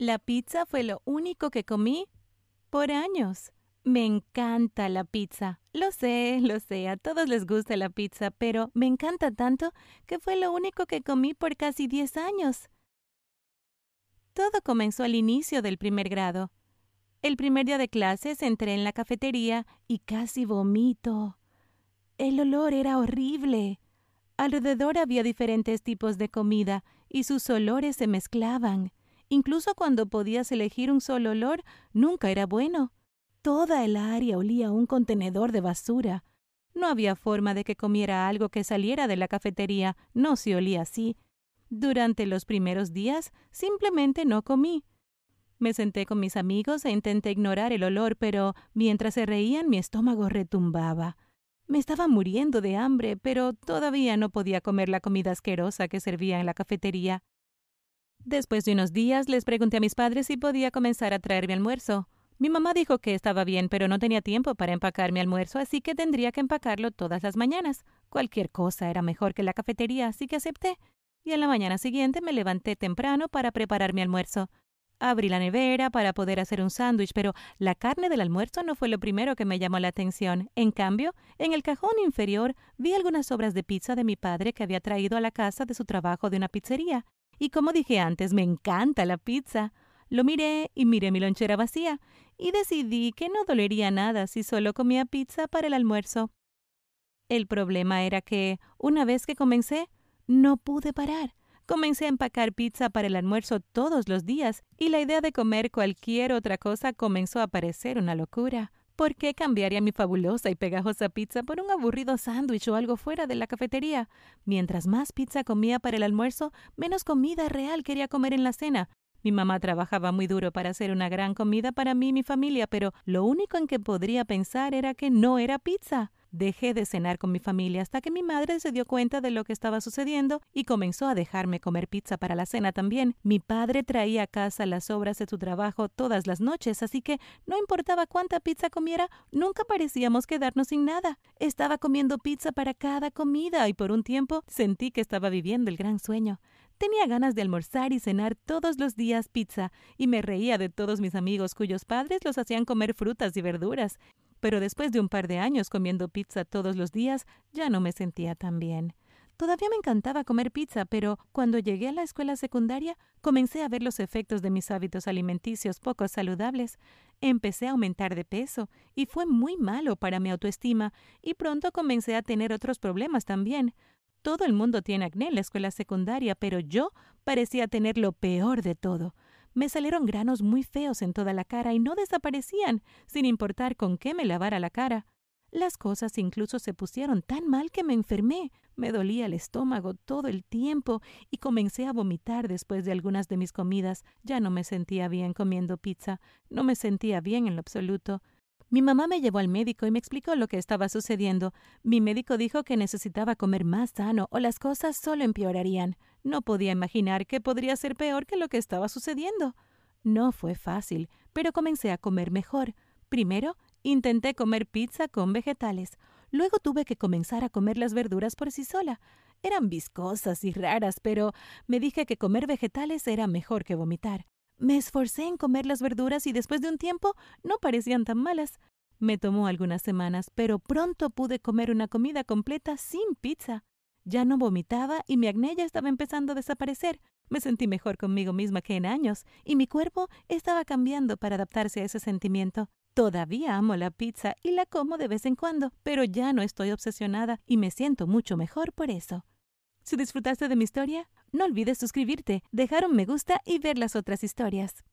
La pizza fue lo único que comí por años. Me encanta la pizza. Lo sé, lo sé, a todos les gusta la pizza, pero me encanta tanto que fue lo único que comí por casi 10 años. Todo comenzó al inicio del primer grado. El primer día de clases entré en la cafetería y casi vomito. El olor era horrible. Alrededor había diferentes tipos de comida y sus olores se mezclaban. Incluso cuando podías elegir un solo olor, nunca era bueno. Toda el área olía a un contenedor de basura. No había forma de que comiera algo que saliera de la cafetería, no se olía así. Durante los primeros días simplemente no comí. Me senté con mis amigos e intenté ignorar el olor, pero mientras se reían mi estómago retumbaba. Me estaba muriendo de hambre, pero todavía no podía comer la comida asquerosa que servía en la cafetería. Después de unos días les pregunté a mis padres si podía comenzar a traerme almuerzo. Mi mamá dijo que estaba bien, pero no tenía tiempo para empacar mi almuerzo, así que tendría que empacarlo todas las mañanas. Cualquier cosa era mejor que la cafetería, así que acepté. Y en la mañana siguiente me levanté temprano para preparar mi almuerzo. Abrí la nevera para poder hacer un sándwich, pero la carne del almuerzo no fue lo primero que me llamó la atención. En cambio, en el cajón inferior vi algunas sobras de pizza de mi padre que había traído a la casa de su trabajo de una pizzería. Y como dije antes, me encanta la pizza. Lo miré y miré mi lonchera vacía, y decidí que no dolería nada si solo comía pizza para el almuerzo. El problema era que, una vez que comencé, no pude parar. Comencé a empacar pizza para el almuerzo todos los días, y la idea de comer cualquier otra cosa comenzó a parecer una locura. ¿Por qué cambiaría mi fabulosa y pegajosa pizza por un aburrido sándwich o algo fuera de la cafetería? Mientras más pizza comía para el almuerzo, menos comida real quería comer en la cena, mi mamá trabajaba muy duro para hacer una gran comida para mí y mi familia, pero lo único en que podría pensar era que no era pizza. Dejé de cenar con mi familia hasta que mi madre se dio cuenta de lo que estaba sucediendo y comenzó a dejarme comer pizza para la cena también. Mi padre traía a casa las sobras de su trabajo todas las noches, así que no importaba cuánta pizza comiera, nunca parecíamos quedarnos sin nada. Estaba comiendo pizza para cada comida y por un tiempo sentí que estaba viviendo el gran sueño. Tenía ganas de almorzar y cenar todos los días pizza, y me reía de todos mis amigos cuyos padres los hacían comer frutas y verduras. Pero después de un par de años comiendo pizza todos los días, ya no me sentía tan bien. Todavía me encantaba comer pizza, pero cuando llegué a la escuela secundaria comencé a ver los efectos de mis hábitos alimenticios poco saludables. Empecé a aumentar de peso y fue muy malo para mi autoestima y pronto comencé a tener otros problemas también. Todo el mundo tiene acné en la escuela secundaria, pero yo parecía tener lo peor de todo. Me salieron granos muy feos en toda la cara y no desaparecían, sin importar con qué me lavara la cara. Las cosas incluso se pusieron tan mal que me enfermé. Me dolía el estómago todo el tiempo y comencé a vomitar después de algunas de mis comidas. Ya no me sentía bien comiendo pizza. No me sentía bien en lo absoluto. Mi mamá me llevó al médico y me explicó lo que estaba sucediendo. Mi médico dijo que necesitaba comer más sano o las cosas solo empeorarían. No podía imaginar que podría ser peor que lo que estaba sucediendo. No fue fácil, pero comencé a comer mejor. Primero, intenté comer pizza con vegetales. Luego tuve que comenzar a comer las verduras por sí sola. Eran viscosas y raras, pero me dije que comer vegetales era mejor que vomitar. Me esforcé en comer las verduras y después de un tiempo no parecían tan malas. Me tomó algunas semanas, pero pronto pude comer una comida completa sin pizza. Ya no vomitaba y mi acné ya estaba empezando a desaparecer. Me sentí mejor conmigo misma que en años, y mi cuerpo estaba cambiando para adaptarse a ese sentimiento. Todavía amo la pizza y la como de vez en cuando, pero ya no estoy obsesionada y me siento mucho mejor por eso. Si disfrutaste de mi historia, no olvides suscribirte, dejar un me gusta y ver las otras historias.